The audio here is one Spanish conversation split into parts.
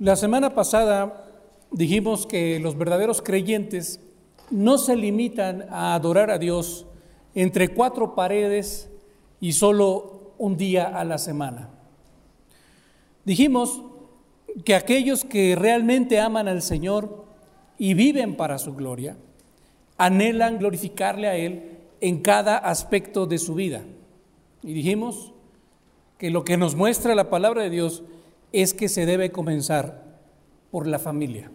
La semana pasada dijimos que los verdaderos creyentes no se limitan a adorar a Dios entre cuatro paredes y solo un día a la semana. Dijimos que aquellos que realmente aman al Señor y viven para su gloria, anhelan glorificarle a Él en cada aspecto de su vida. Y dijimos que lo que nos muestra la palabra de Dios es que se debe comenzar por la familia.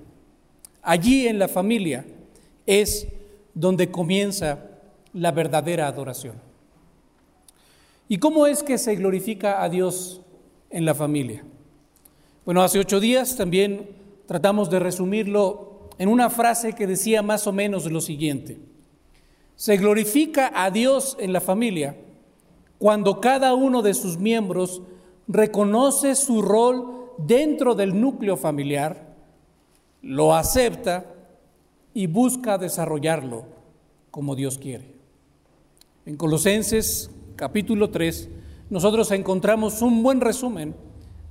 Allí en la familia es donde comienza la verdadera adoración. ¿Y cómo es que se glorifica a Dios en la familia? Bueno, hace ocho días también tratamos de resumirlo en una frase que decía más o menos lo siguiente. Se glorifica a Dios en la familia cuando cada uno de sus miembros reconoce su rol dentro del núcleo familiar, lo acepta y busca desarrollarlo como Dios quiere. En Colosenses capítulo 3, nosotros encontramos un buen resumen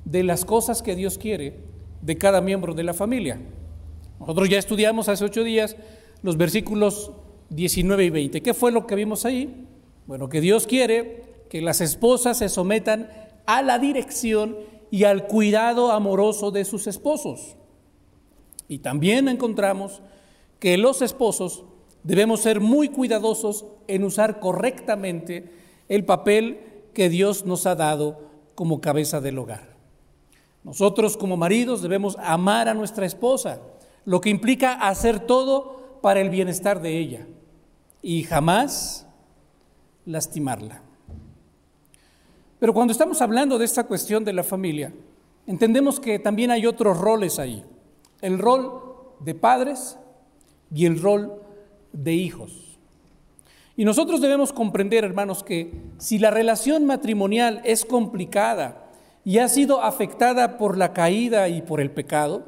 de las cosas que Dios quiere de cada miembro de la familia. Nosotros ya estudiamos hace ocho días los versículos 19 y 20. ¿Qué fue lo que vimos ahí? Bueno, que Dios quiere que las esposas se sometan a la dirección y al cuidado amoroso de sus esposos. Y también encontramos que los esposos debemos ser muy cuidadosos en usar correctamente el papel que Dios nos ha dado como cabeza del hogar. Nosotros como maridos debemos amar a nuestra esposa, lo que implica hacer todo para el bienestar de ella y jamás lastimarla. Pero cuando estamos hablando de esta cuestión de la familia, entendemos que también hay otros roles ahí. El rol de padres y el rol de hijos. Y nosotros debemos comprender, hermanos, que si la relación matrimonial es complicada y ha sido afectada por la caída y por el pecado,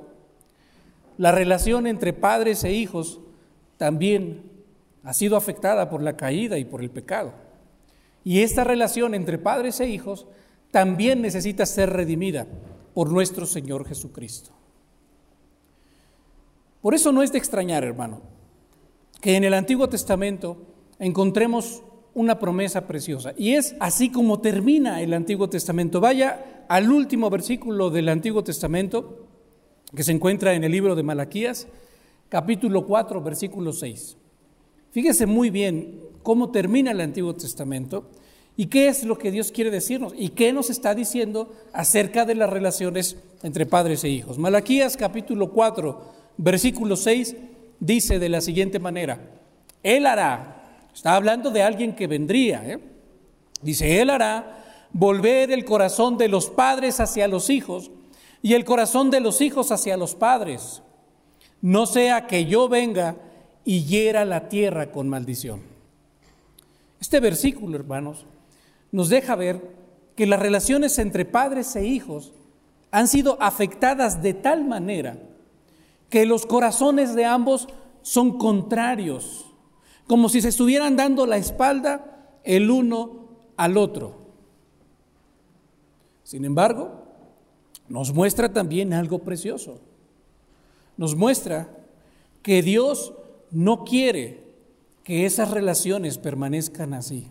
la relación entre padres e hijos también ha sido afectada por la caída y por el pecado. Y esta relación entre padres e hijos también necesita ser redimida por nuestro Señor Jesucristo. Por eso no es de extrañar, hermano, que en el Antiguo Testamento encontremos una promesa preciosa. Y es así como termina el Antiguo Testamento. Vaya al último versículo del Antiguo Testamento, que se encuentra en el libro de Malaquías, capítulo 4, versículo 6. Fíjese muy bien cómo termina el Antiguo Testamento y qué es lo que Dios quiere decirnos y qué nos está diciendo acerca de las relaciones entre padres e hijos. Malaquías capítulo 4, versículo 6 dice de la siguiente manera, Él hará, está hablando de alguien que vendría, ¿eh? dice, Él hará volver el corazón de los padres hacia los hijos y el corazón de los hijos hacia los padres, no sea que yo venga y hiera la tierra con maldición. Este versículo, hermanos, nos deja ver que las relaciones entre padres e hijos han sido afectadas de tal manera que los corazones de ambos son contrarios, como si se estuvieran dando la espalda el uno al otro. Sin embargo, nos muestra también algo precioso. Nos muestra que Dios no quiere que esas relaciones permanezcan así.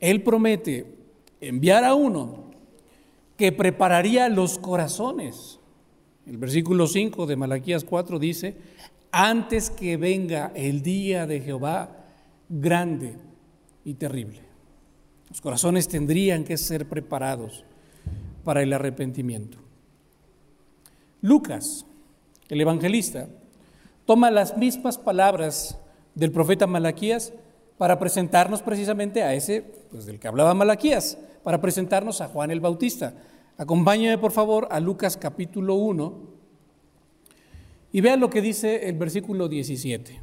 Él promete enviar a uno que prepararía los corazones. El versículo 5 de Malaquías 4 dice, antes que venga el día de Jehová grande y terrible. Los corazones tendrían que ser preparados para el arrepentimiento. Lucas, el evangelista, toma las mismas palabras del profeta Malaquías para presentarnos precisamente a ese, pues del que hablaba Malaquías, para presentarnos a Juan el Bautista. Acompáñeme por favor a Lucas capítulo 1 y vean lo que dice el versículo 17.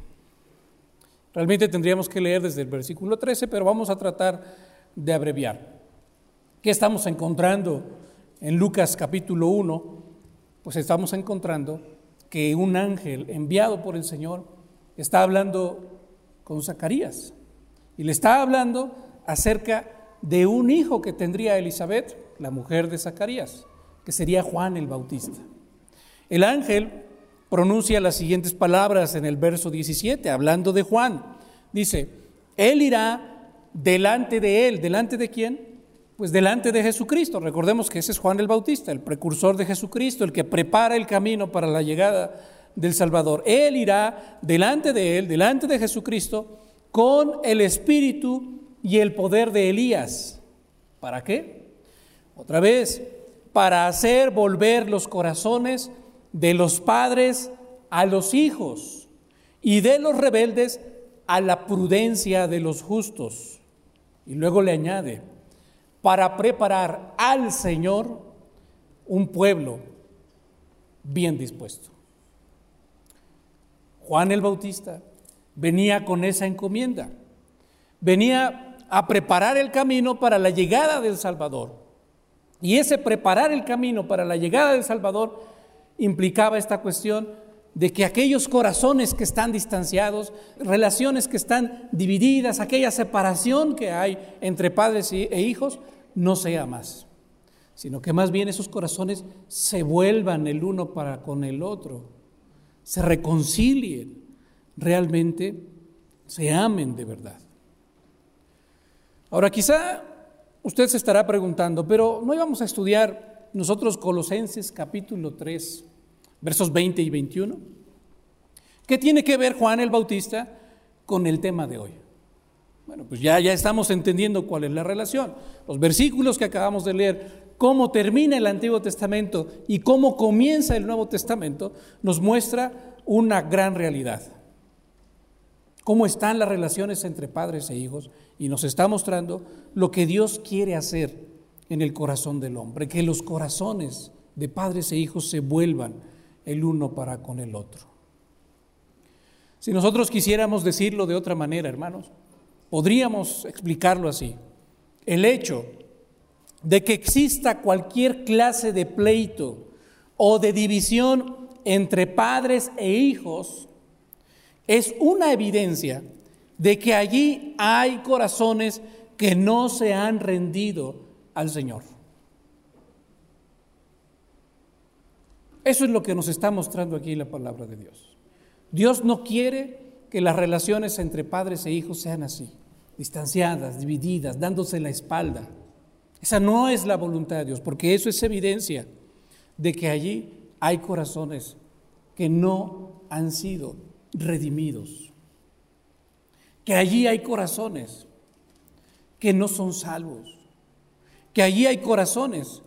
Realmente tendríamos que leer desde el versículo 13, pero vamos a tratar de abreviar. ¿Qué estamos encontrando en Lucas capítulo 1? Pues estamos encontrando que un ángel enviado por el Señor está hablando con Zacarías y le está hablando acerca de un hijo que tendría Elizabeth, la mujer de Zacarías. que sería Juan el Bautista. El ángel pronuncia las siguientes palabras en el verso 17, hablando de Juan. Dice, Él irá delante de Él. ¿Delante de quién? Pues delante de Jesucristo. Recordemos que ese es Juan el Bautista, el precursor de Jesucristo, el que prepara el camino para la llegada del Salvador. Él irá delante de Él, delante de Jesucristo, con el espíritu y el poder de Elías. ¿Para qué? Otra vez, para hacer volver los corazones de los padres a los hijos y de los rebeldes a la prudencia de los justos. Y luego le añade, para preparar al Señor un pueblo bien dispuesto. Juan el Bautista venía con esa encomienda, venía a preparar el camino para la llegada del Salvador. Y ese preparar el camino para la llegada del Salvador implicaba esta cuestión de que aquellos corazones que están distanciados, relaciones que están divididas, aquella separación que hay entre padres e hijos, no sea más, sino que más bien esos corazones se vuelvan el uno para con el otro, se reconcilien, realmente se amen de verdad. Ahora quizá usted se estará preguntando, pero no íbamos a estudiar nosotros Colosenses capítulo 3, versos 20 y 21. ¿Qué tiene que ver Juan el Bautista con el tema de hoy? Bueno, pues ya, ya estamos entendiendo cuál es la relación. Los versículos que acabamos de leer, cómo termina el Antiguo Testamento y cómo comienza el Nuevo Testamento, nos muestra una gran realidad. Cómo están las relaciones entre padres e hijos y nos está mostrando lo que Dios quiere hacer en el corazón del hombre, que los corazones de padres e hijos se vuelvan el uno para con el otro. Si nosotros quisiéramos decirlo de otra manera, hermanos, podríamos explicarlo así. El hecho de que exista cualquier clase de pleito o de división entre padres e hijos es una evidencia de que allí hay corazones que no se han rendido al Señor. Eso es lo que nos está mostrando aquí la palabra de Dios. Dios no quiere que las relaciones entre padres e hijos sean así, distanciadas, divididas, dándose la espalda. Esa no es la voluntad de Dios, porque eso es evidencia de que allí hay corazones que no han sido redimidos, que allí hay corazones que no son salvos, que allí hay corazones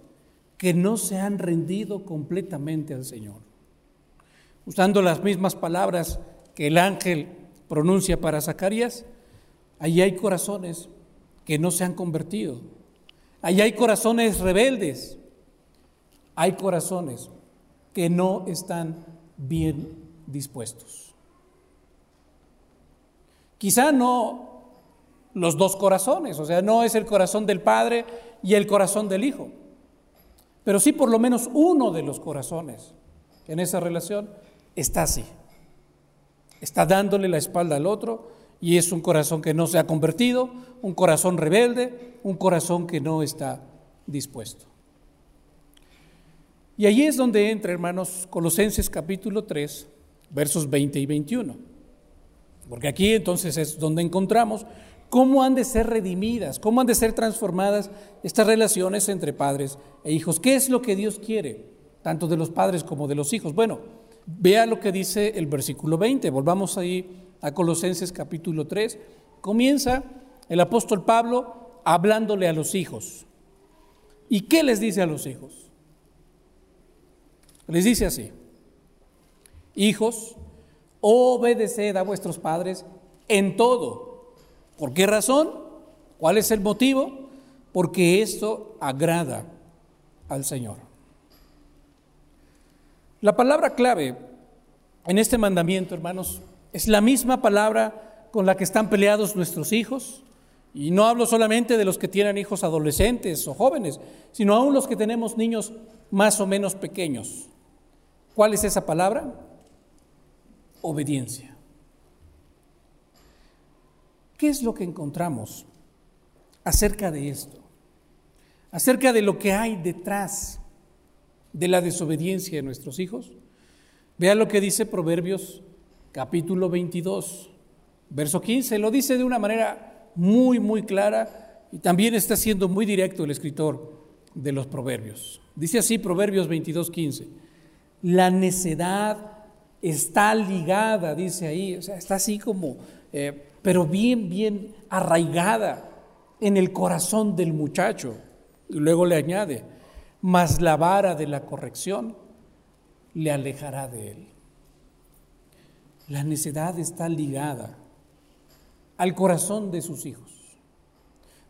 que no se han rendido completamente al Señor. Usando las mismas palabras que el ángel pronuncia para Zacarías, allí hay corazones que no se han convertido, allí hay corazones rebeldes, hay corazones que no están bien dispuestos. Quizá no los dos corazones, o sea, no es el corazón del Padre y el corazón del Hijo pero sí por lo menos uno de los corazones en esa relación está así. Está dándole la espalda al otro y es un corazón que no se ha convertido, un corazón rebelde, un corazón que no está dispuesto. Y allí es donde entra, hermanos, Colosenses capítulo 3, versos 20 y 21. Porque aquí entonces es donde encontramos ¿Cómo han de ser redimidas? ¿Cómo han de ser transformadas estas relaciones entre padres e hijos? ¿Qué es lo que Dios quiere, tanto de los padres como de los hijos? Bueno, vea lo que dice el versículo 20. Volvamos ahí a Colosenses capítulo 3. Comienza el apóstol Pablo hablándole a los hijos. ¿Y qué les dice a los hijos? Les dice así, hijos, obedeced a vuestros padres en todo ¿Por qué razón? ¿Cuál es el motivo? Porque esto agrada al Señor. La palabra clave en este mandamiento, hermanos, es la misma palabra con la que están peleados nuestros hijos. Y no hablo solamente de los que tienen hijos adolescentes o jóvenes, sino aún los que tenemos niños más o menos pequeños. ¿Cuál es esa palabra? Obediencia. ¿Qué es lo que encontramos acerca de esto? Acerca de lo que hay detrás de la desobediencia de nuestros hijos? Vea lo que dice Proverbios capítulo 22, verso 15. Lo dice de una manera muy, muy clara y también está siendo muy directo el escritor de los Proverbios. Dice así Proverbios 22, 15. La necedad está ligada, dice ahí, o sea, está así como, eh, pero bien, bien arraigada en el corazón del muchacho. Y luego le añade, mas la vara de la corrección le alejará de él. La necedad está ligada al corazón de sus hijos.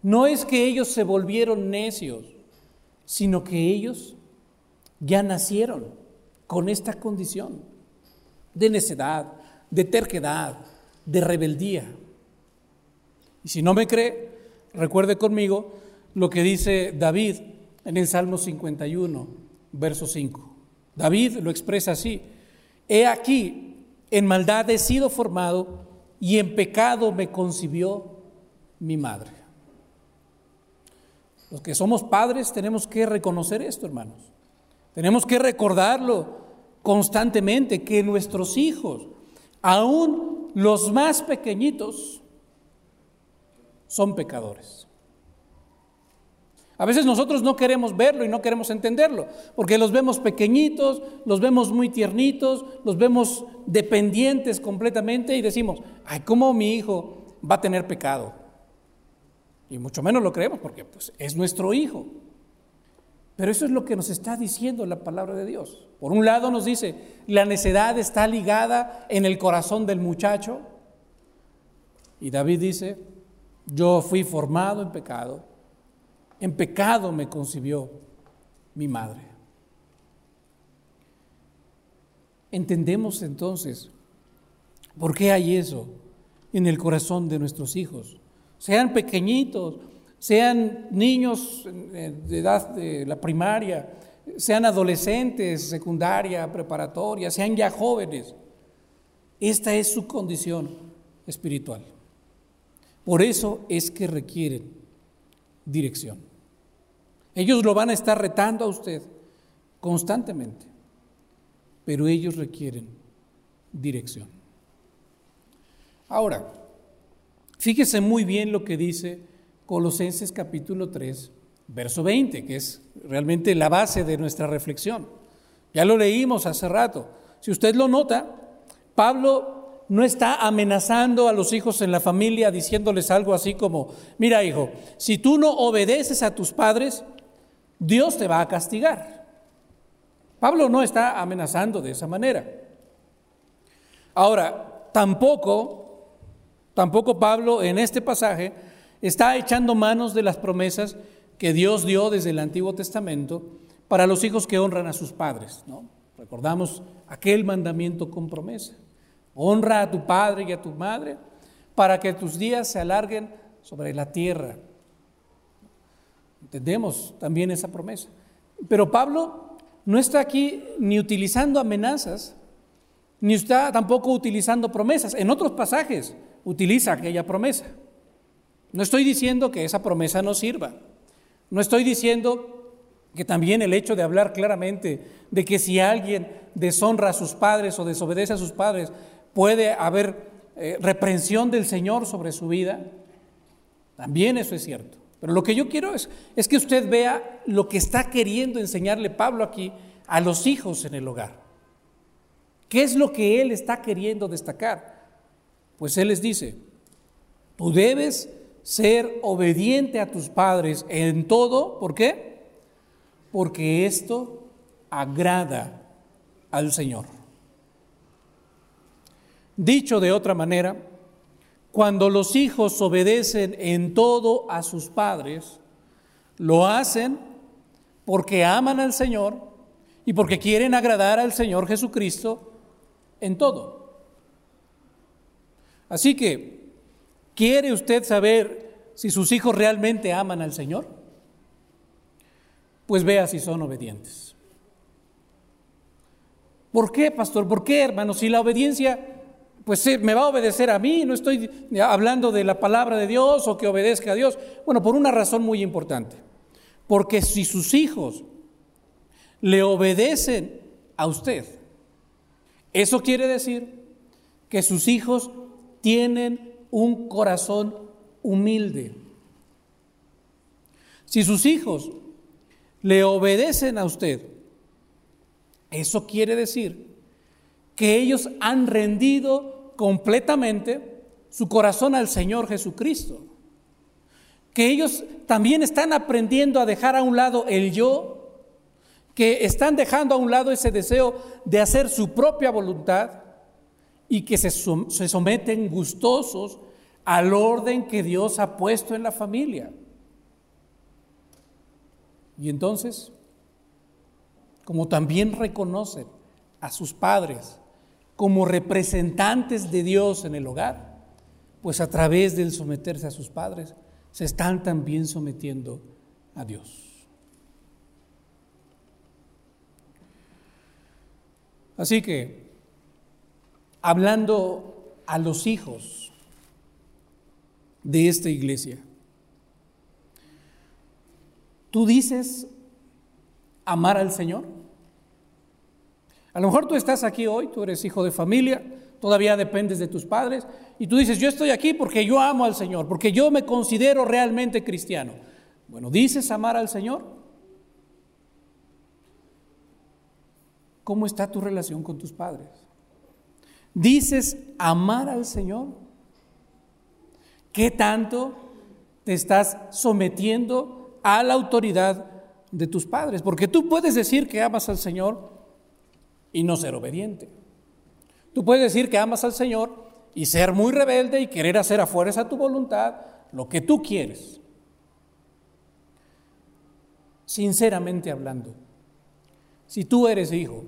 No es que ellos se volvieron necios, sino que ellos ya nacieron con esta condición de necedad, de terquedad, de rebeldía. Y si no me cree, recuerde conmigo lo que dice David en el Salmo 51, verso 5. David lo expresa así, he aquí, en maldad he sido formado y en pecado me concibió mi madre. Los que somos padres tenemos que reconocer esto, hermanos. Tenemos que recordarlo constantemente, que nuestros hijos, aún los más pequeñitos, son pecadores. A veces nosotros no queremos verlo y no queremos entenderlo, porque los vemos pequeñitos, los vemos muy tiernitos, los vemos dependientes completamente y decimos, ay, ¿cómo mi hijo va a tener pecado? Y mucho menos lo creemos porque pues, es nuestro hijo. Pero eso es lo que nos está diciendo la palabra de Dios. Por un lado nos dice, la necedad está ligada en el corazón del muchacho. Y David dice, yo fui formado en pecado en pecado me concibió mi madre. Entendemos entonces por qué hay eso en el corazón de nuestros hijos. Sean pequeñitos, sean niños de edad de la primaria, sean adolescentes, secundaria, preparatoria, sean ya jóvenes. Esta es su condición espiritual. Por eso es que requieren dirección. Ellos lo van a estar retando a usted constantemente, pero ellos requieren dirección. Ahora, fíjese muy bien lo que dice Colosenses capítulo 3, verso 20, que es realmente la base de nuestra reflexión. Ya lo leímos hace rato. Si usted lo nota, Pablo no está amenazando a los hijos en la familia diciéndoles algo así como, mira hijo, si tú no obedeces a tus padres, Dios te va a castigar. Pablo no está amenazando de esa manera. Ahora, tampoco, tampoco Pablo en este pasaje está echando manos de las promesas que Dios dio desde el Antiguo Testamento para los hijos que honran a sus padres. Recordamos aquel mandamiento con promesa. Honra a tu padre y a tu madre para que tus días se alarguen sobre la tierra. Entendemos también esa promesa. Pero Pablo no está aquí ni utilizando amenazas, ni está tampoco utilizando promesas. En otros pasajes utiliza aquella promesa. No estoy diciendo que esa promesa no sirva. No estoy diciendo que también el hecho de hablar claramente de que si alguien deshonra a sus padres o desobedece a sus padres, puede haber eh, reprensión del Señor sobre su vida. También eso es cierto. Pero lo que yo quiero es, es que usted vea lo que está queriendo enseñarle Pablo aquí a los hijos en el hogar. ¿Qué es lo que él está queriendo destacar? Pues él les dice, tú debes ser obediente a tus padres en todo, ¿por qué? Porque esto agrada al Señor. Dicho de otra manera, cuando los hijos obedecen en todo a sus padres, lo hacen porque aman al Señor y porque quieren agradar al Señor Jesucristo en todo. Así que, ¿quiere usted saber si sus hijos realmente aman al Señor? Pues vea si son obedientes. ¿Por qué, pastor? ¿Por qué, hermano? Si la obediencia pues me va a obedecer a mí, no estoy hablando de la palabra de Dios o que obedezca a Dios. Bueno, por una razón muy importante. Porque si sus hijos le obedecen a usted. Eso quiere decir que sus hijos tienen un corazón humilde. Si sus hijos le obedecen a usted, eso quiere decir que ellos han rendido completamente su corazón al Señor Jesucristo. Que ellos también están aprendiendo a dejar a un lado el yo, que están dejando a un lado ese deseo de hacer su propia voluntad y que se, someten gustosos al orden que Dios ha puesto en la familia. Y entonces, como también reconocen a sus padres como representantes de Dios en el hogar, pues a través del someterse a sus padres, se están también sometiendo a Dios. Así que, hablando a los hijos de esta iglesia, ¿tú dices amar al Señor? A lo mejor tú estás aquí hoy, tú eres hijo de familia, todavía dependes de tus padres, y tú dices, yo estoy aquí porque yo amo al Señor, porque yo me considero realmente cristiano. Bueno, ¿dices amar al Señor? ¿Cómo está tu relación con tus padres? ¿Dices amar al Señor? ¿Qué tanto te estás sometiendo a la autoridad de tus padres? Porque tú puedes decir que amas al Señor y no ser obediente. Tú puedes decir que amas al Señor y ser muy rebelde y querer hacer a fuerza tu voluntad lo que tú quieres. Sinceramente hablando, si tú eres hijo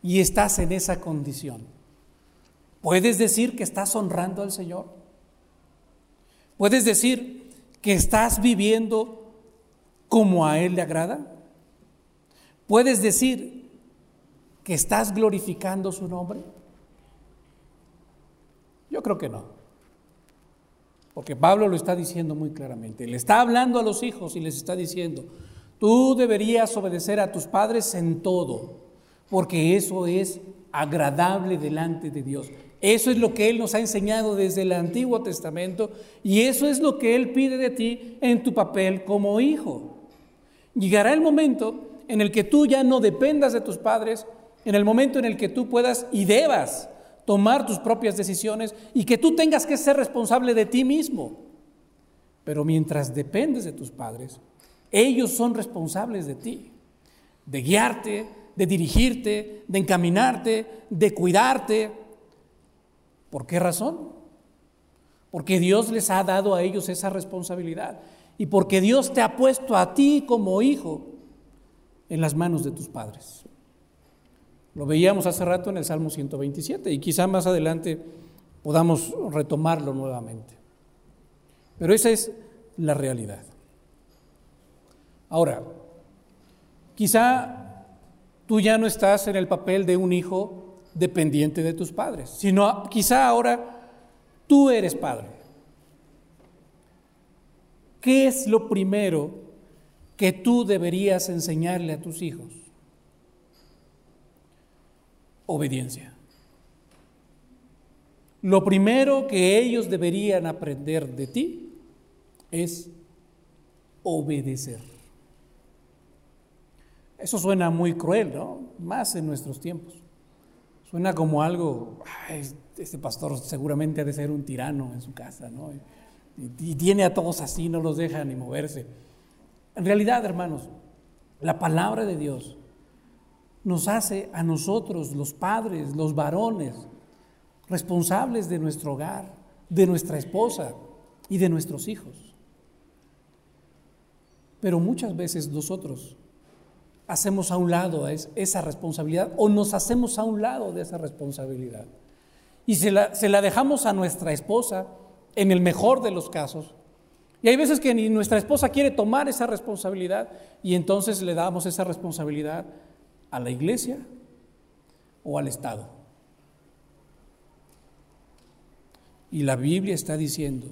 y estás en esa condición, ¿puedes decir que estás honrando al Señor? ¿Puedes decir que estás viviendo como a Él le agrada? ¿Puedes decir que estás glorificando su nombre? Yo creo que no. Porque Pablo lo está diciendo muy claramente. Le está hablando a los hijos y les está diciendo, Tú deberías obedecer a tus padres en todo, porque eso es agradable delante de Dios. Eso es lo que Él nos ha enseñado desde el Antiguo Testamento y eso es lo que Él pide de ti en tu papel como hijo. Llegará el momento en el que tú ya no dependas de tus padres, en el momento en el que tú puedas y debas tomar tus propias decisiones y que tú tengas que ser responsable de ti mismo. Pero mientras dependes de tus padres, ellos son responsables de ti, de guiarte, de dirigirte, de encaminarte, de cuidarte. ¿Por qué razón? Porque Dios les ha dado a ellos esa responsabilidad y porque Dios te ha puesto a ti como hijo en las manos de tus padres. Lo veíamos hace rato en el Salmo 127 y quizá más adelante podamos retomarlo nuevamente. Pero esa es la realidad. Ahora, quizá tú ya no estás en el papel de un hijo dependiente de tus padres, sino quizá ahora tú eres padre. ¿Qué es lo primero que tú deberías enseñarle a tus hijos? Obediencia. Lo primero que ellos deberían aprender de ti es obedecer. Eso suena muy cruel, ¿no? Más en nuestros tiempos. Suena como algo, este pastor seguramente ha de ser un tirano en su casa, ¿no? Y, y tiene a todos así, no los deja ni moverse. En realidad, hermanos, la palabra de Dios nos hace a nosotros, los padres, los varones, responsables de nuestro hogar, de nuestra esposa y de nuestros hijos. Pero muchas veces nosotros hacemos a un lado esa responsabilidad o nos hacemos a un lado de esa responsabilidad. Y se la, dejamos a nuestra esposa en el mejor de los casos. Y hay veces que ni nuestra esposa quiere tomar esa responsabilidad y entonces le damos esa responsabilidad a la iglesia o al Estado. Y la Biblia está diciendo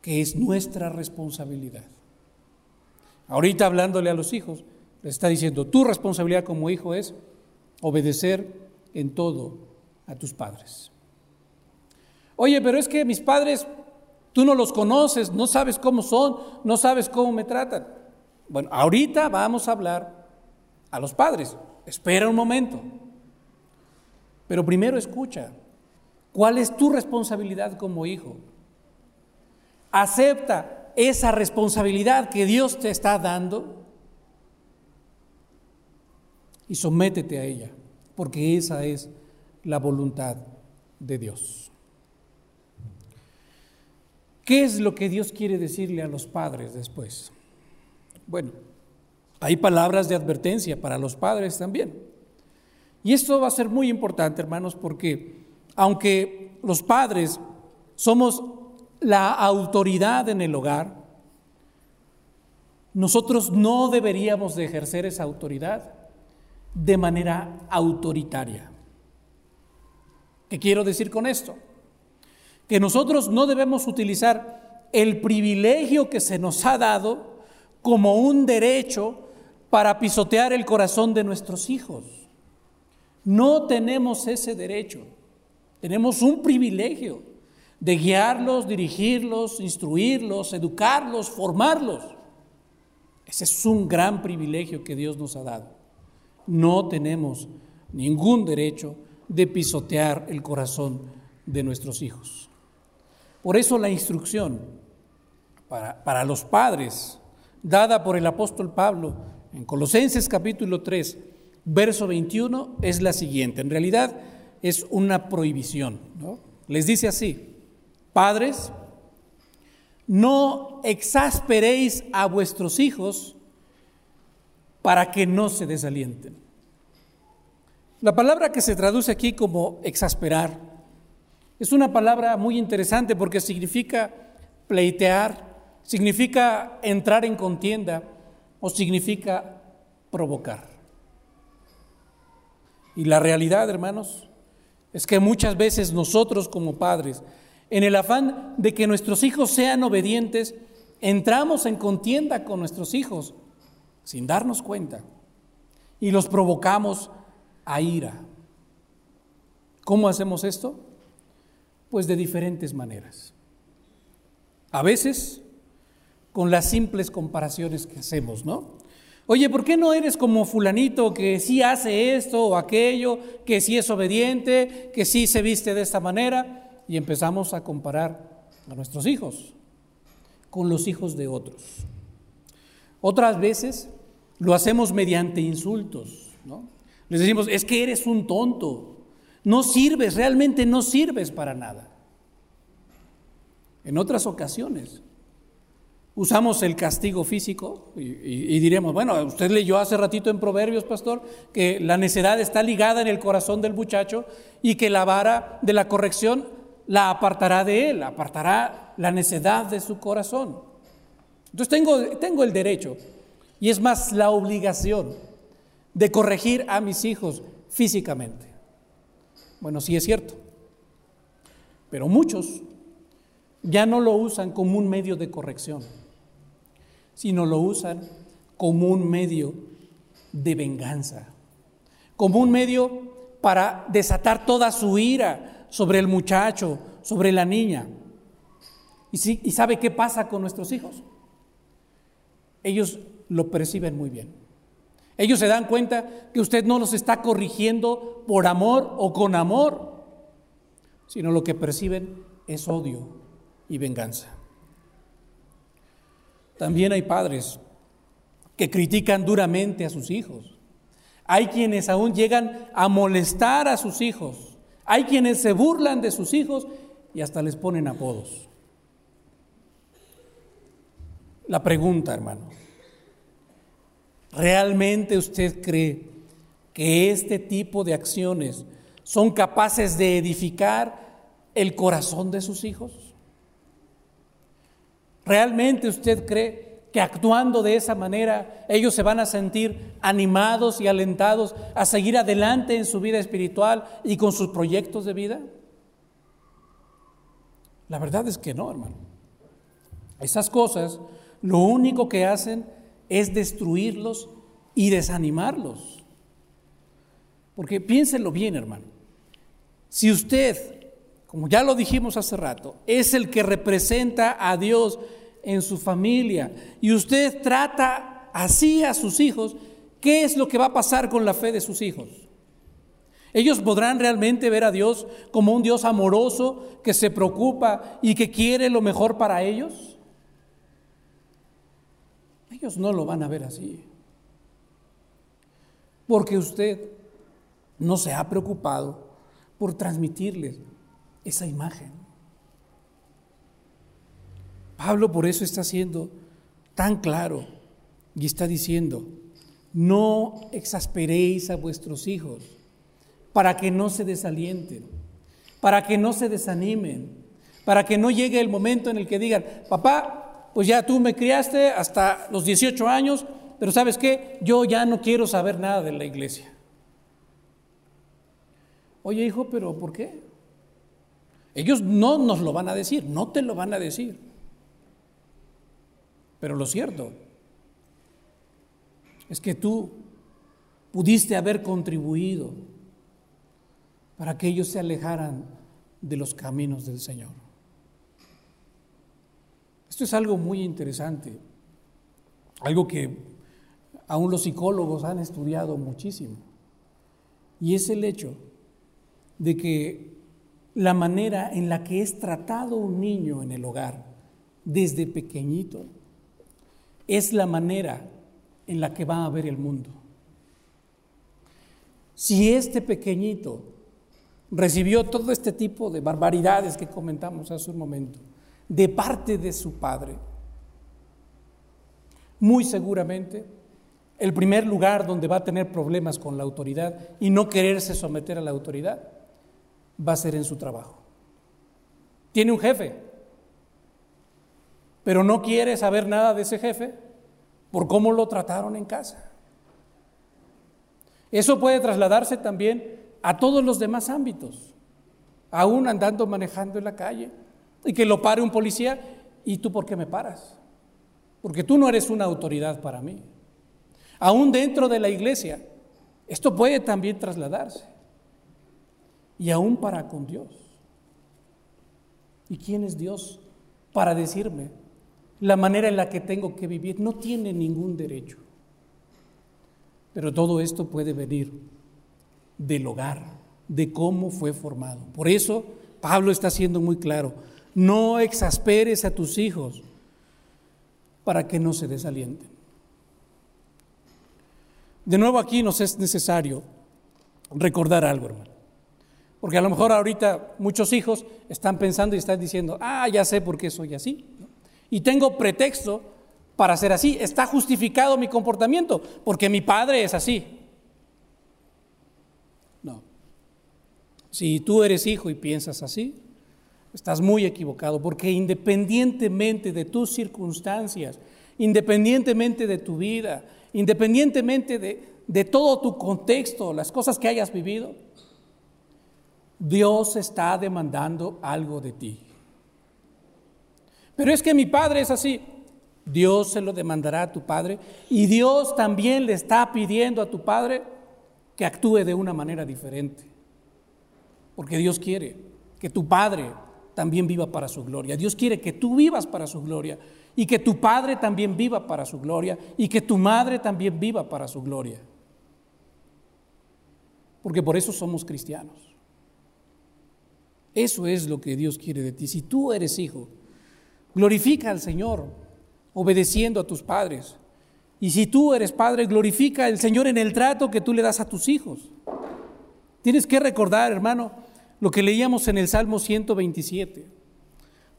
que es nuestra responsabilidad Ahorita hablándole a los hijos, Le está diciendo, tu responsabilidad como hijo es obedecer en todo a tus padres. Oye, pero es que mis padres, tú no los conoces, no sabes cómo son, no sabes cómo me tratan. Bueno, ahorita vamos a hablar a los padres. Espera un momento. Pero primero escucha. ¿Cuál es tu responsabilidad como hijo? Acepta esa responsabilidad que Dios te está dando y sométete a ella, porque esa es la voluntad de Dios. ¿Qué es lo que Dios quiere decirle a los padres después? Bueno, hay palabras de advertencia para los padres también. Y esto va a ser muy importante, hermanos, porque aunque los padres somos la autoridad en el hogar, nosotros no deberíamos de ejercer esa autoridad de manera autoritaria. ¿Qué quiero decir con esto? Que nosotros no debemos utilizar el privilegio que se nos ha dado como un derecho para pisotear el corazón de nuestros hijos. No tenemos ese derecho. Tenemos un privilegio de guiarlos, dirigirlos, instruirlos, educarlos, formarlos. Ese es un gran privilegio que Dios nos ha dado. No tenemos ningún derecho de pisotear el corazón de nuestros hijos. Por eso la instrucción para, para los padres dada por el apóstol Pablo en Colosenses capítulo 3, verso 21 es la siguiente. En realidad es una prohibición. Les dice así, padres, no exasperéis a vuestros hijos para que no se desalienten. La palabra que se traduce aquí como exasperar es una palabra muy interesante porque significa pleitear, significa entrar en contienda o significa provocar. Y la realidad, hermanos, es que muchas veces nosotros como padres, en el afán de que nuestros hijos sean obedientes, entramos en contienda con nuestros hijos sin darnos cuenta y los provocamos a ira. ¿Cómo hacemos esto? Pues de diferentes maneras. A veces con las simples comparaciones que hacemos, ¿no? Oye, ¿por qué no eres como fulanito que sí hace esto o aquello, que sí es obediente, que sí se viste de esta manera? Y empezamos a comparar a nuestros hijos con los hijos de otros. Otras veces lo hacemos mediante insultos, ¿no? Les decimos, es que eres un tonto, no sirves, realmente no sirves para nada. En otras ocasiones usamos el castigo físico y, diremos, bueno, usted leyó hace ratito en Proverbios, pastor, que la necedad está ligada en el corazón del muchacho y que la vara de la corrección la apartará de él, apartará la necedad de su corazón. Entonces tengo, tengo el derecho y es más la obligación de corregir a mis hijos físicamente. Bueno, sí es cierto, pero muchos ya no lo usan como un medio de corrección sino lo usan como un medio de venganza, como un medio para desatar toda su ira sobre el muchacho, sobre la niña. ¿Y, ¿Y sabe qué pasa con nuestros hijos? Ellos lo perciben muy bien. Ellos se dan cuenta que usted no los está corrigiendo por amor o con amor, sino lo que perciben es odio y venganza. También hay padres que critican duramente a sus hijos. Hay quienes aún llegan a molestar a sus hijos. Hay quienes se burlan de sus hijos y hasta les ponen apodos. La pregunta, hermano, ¿realmente usted cree que este tipo de acciones son capaces de edificar el corazón de sus hijos? ¿Realmente usted cree que actuando de esa manera ellos se van a sentir animados y alentados a seguir adelante en su vida espiritual y con sus proyectos de vida? La verdad es que no, hermano. Esas cosas lo único que hacen es destruirlos y desanimarlos. Porque piénsenlo bien, hermano. Si usted, como ya lo dijimos hace rato, es el que representa a Dios en su familia y usted trata así a sus hijos, ¿qué es lo que va a pasar con la fe de sus hijos? Ellos podrán realmente ver a Dios como un Dios amoroso que se preocupa y que quiere lo mejor para ellos. Ellos no lo van a ver así. Porque usted no se ha preocupado por transmitirles esa imagen. Pablo por eso está siendo tan claro y está diciendo, no exasperéis a vuestros hijos para que no se desalienten, para que no se desanimen, para que no llegue el momento en el que digan, papá, pues ya tú me criaste hasta los 18 años, pero sabes qué, yo ya no quiero saber nada de la iglesia. Oye hijo, pero ¿por qué? Ellos no nos lo van a decir, no te lo van a decir. Pero lo cierto es que tú pudiste haber contribuido para que ellos se alejaran de los caminos del Señor. Esto es algo muy interesante, algo que aún los psicólogos han estudiado muchísimo, y es el hecho de que la manera en la que es tratado un niño en el hogar desde pequeñito es la manera en la que va a ver el mundo. Si este pequeñito recibió todo este tipo de barbaridades que comentamos hace un momento de parte de su padre. Muy seguramente el primer lugar donde va a tener problemas con la autoridad y no quererse someter a la autoridad va a ser en su trabajo. Tiene un jefe, pero no quiere saber nada de ese jefe por cómo lo trataron en casa. Eso puede trasladarse también a todos los demás ámbitos, aún andando manejando en la calle, y que lo pare un policía, ¿y tú por qué me paras? Porque tú no eres una autoridad para mí. Aún dentro de la iglesia, esto puede también trasladarse, y aún para con Dios. ¿Y quién es Dios para decirme la manera en la que tengo que vivir? No tiene ningún derecho. Pero todo esto puede venir del hogar, de cómo fue formado. Por eso Pablo está siendo muy claro, no exasperes a tus hijos para que no se desalienten. De nuevo aquí nos es necesario recordar algo, hermano. Porque a lo mejor ahorita muchos hijos están pensando y están diciendo, ah, ya sé por qué soy así. Y tengo pretexto para ser así. Está justificado mi comportamiento porque mi padre es así. Si tú eres hijo y piensas así, estás muy equivocado, porque independientemente de tus circunstancias, independientemente de tu vida, independientemente de, todo tu contexto, las cosas que hayas vivido, Dios está demandando algo de ti. Pero es que mi padre es así. Dios se lo demandará a tu padre y Dios también le está pidiendo a tu padre que actúe de una manera diferente porque Dios quiere que tu Padre también viva para su gloria. Dios quiere que tú vivas para su gloria y que tu Padre también viva para su gloria y que tu madre también viva para su gloria. Porque por eso somos cristianos. Eso es lo que Dios quiere de ti. Si tú eres hijo, glorifica al Señor obedeciendo a tus padres. Y si tú eres padre, glorifica al Señor en el trato que tú le das a tus hijos. Tienes que recordar, hermano, lo que leíamos en el Salmo 127.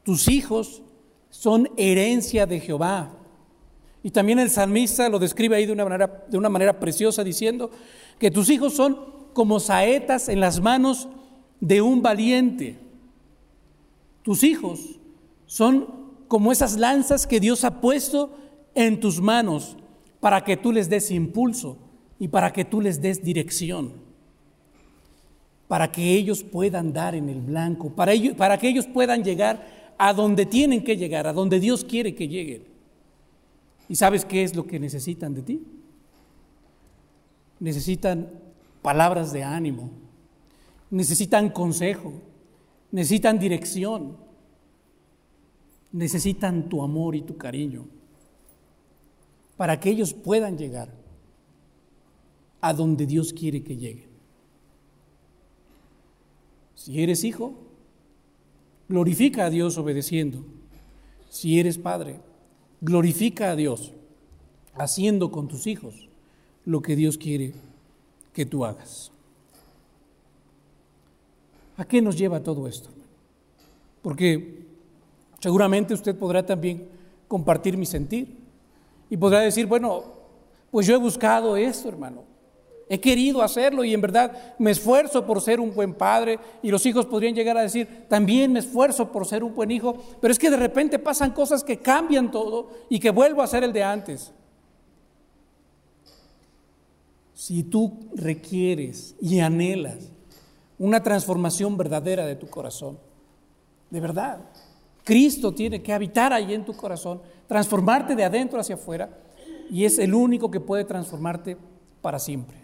Tus hijos son herencia de Jehová. Y también el salmista lo describe ahí de una manera, de una manera preciosa diciendo que tus hijos son como saetas en las manos de un valiente. Tus hijos son como esas lanzas que Dios ha puesto en tus manos para que tú les des impulso y para que tú les des dirección para que ellos puedan dar en el blanco, para, para que ellos puedan llegar a donde tienen que llegar, a donde Dios quiere que lleguen. ¿Y sabes qué es lo que necesitan de ti? necesitan palabras de ánimo, necesitan consejo, necesitan dirección, necesitan tu amor y tu cariño para que ellos puedan llegar a donde Dios quiere que lleguen. Si eres hijo, glorifica a Dios obedeciendo. Si eres padre, glorifica a Dios haciendo con tus hijos lo que Dios quiere que tú hagas. ¿A qué nos lleva todo esto? Porque seguramente usted podrá también compartir mi sentir y podrá decir, bueno, pues yo he buscado esto, hermano. He querido hacerlo y en verdad me esfuerzo por ser un buen padre y los hijos podrían llegar a decir, también me esfuerzo por ser un buen hijo, pero es que de repente pasan cosas que cambian todo y que vuelvo a ser el de antes. Si tú requieres y anhelas una transformación verdadera de tu corazón, de verdad, Cristo tiene que habitar ahí en tu corazón, transformarte de adentro hacia afuera y es el único que puede transformarte para siempre.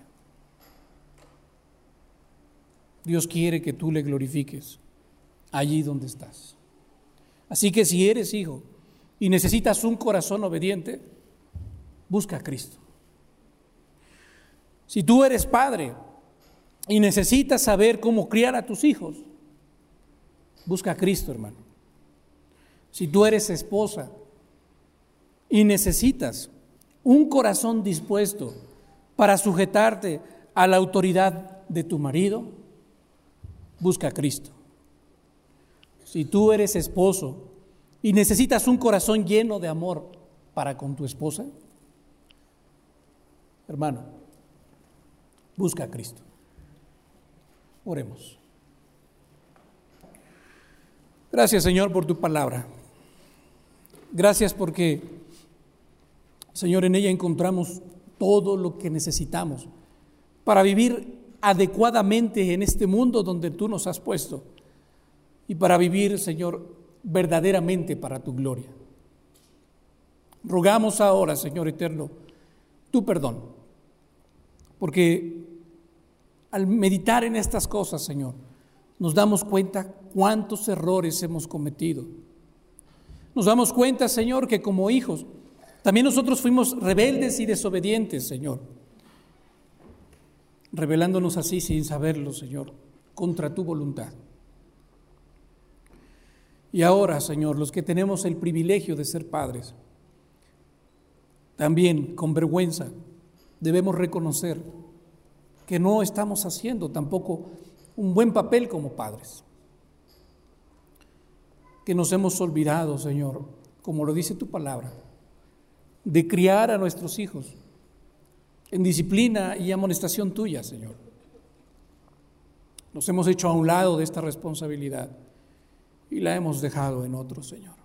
Dios quiere que tú le glorifiques allí donde estás. Así que si eres hijo y necesitas un corazón obediente, busca a Cristo. Si tú eres padre y necesitas saber cómo criar a tus hijos, busca a Cristo, hermano. Si tú eres esposa y necesitas un corazón dispuesto para sujetarte a la autoridad de tu marido, busca a Cristo. Si tú eres esposo y necesitas un corazón lleno de amor para con tu esposa, hermano, busca a Cristo. Oremos. Gracias Señor por tu palabra. Gracias porque, Señor, en ella encontramos todo lo que necesitamos para vivir adecuadamente en este mundo donde tú nos has puesto y para vivir, Señor, verdaderamente para tu gloria. Rogamos ahora, Señor eterno, tu perdón, porque al meditar en estas cosas, Señor, nos damos cuenta cuántos errores hemos cometido. Nos damos cuenta, Señor, que como hijos, también nosotros fuimos rebeldes y desobedientes, Señor revelándonos así sin saberlo, Señor, contra tu voluntad. Y ahora, Señor, los que tenemos el privilegio de ser padres, también con vergüenza debemos reconocer que no estamos haciendo tampoco un buen papel como padres. Que nos hemos olvidado, Señor, como lo dice tu palabra, de criar a nuestros hijos en disciplina y amonestación tuya, Señor. Nos hemos hecho a un lado de esta responsabilidad y la hemos dejado en otro, Señor.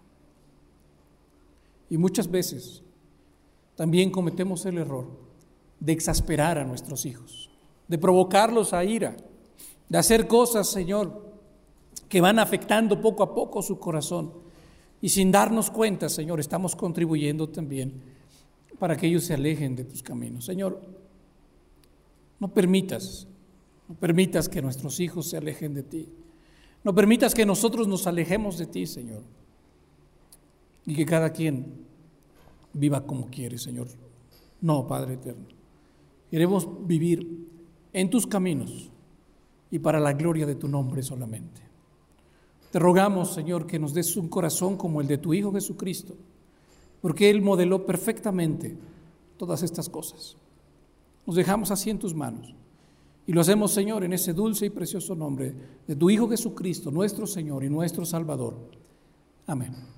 Y muchas veces también cometemos el error de exasperar a nuestros hijos, de provocarlos a ira, de hacer cosas, Señor, que van afectando poco a poco su corazón. Y sin darnos cuenta, Señor, estamos contribuyendo también para que ellos se alejen de tus caminos. Señor, no permitas, no permitas que nuestros hijos se alejen de ti. No permitas que nosotros nos alejemos de ti, Señor. Y que cada quien viva como quiere, Señor. No, Padre eterno. Queremos vivir en tus caminos y para la gloria de tu nombre solamente. Te rogamos, Señor, que nos des un corazón como el de tu Hijo Jesucristo porque Él modeló perfectamente todas estas cosas. Nos dejamos así en tus manos. Y lo hacemos, Señor, en ese dulce y precioso nombre de tu Hijo Jesucristo, nuestro Señor y nuestro Salvador. Amén.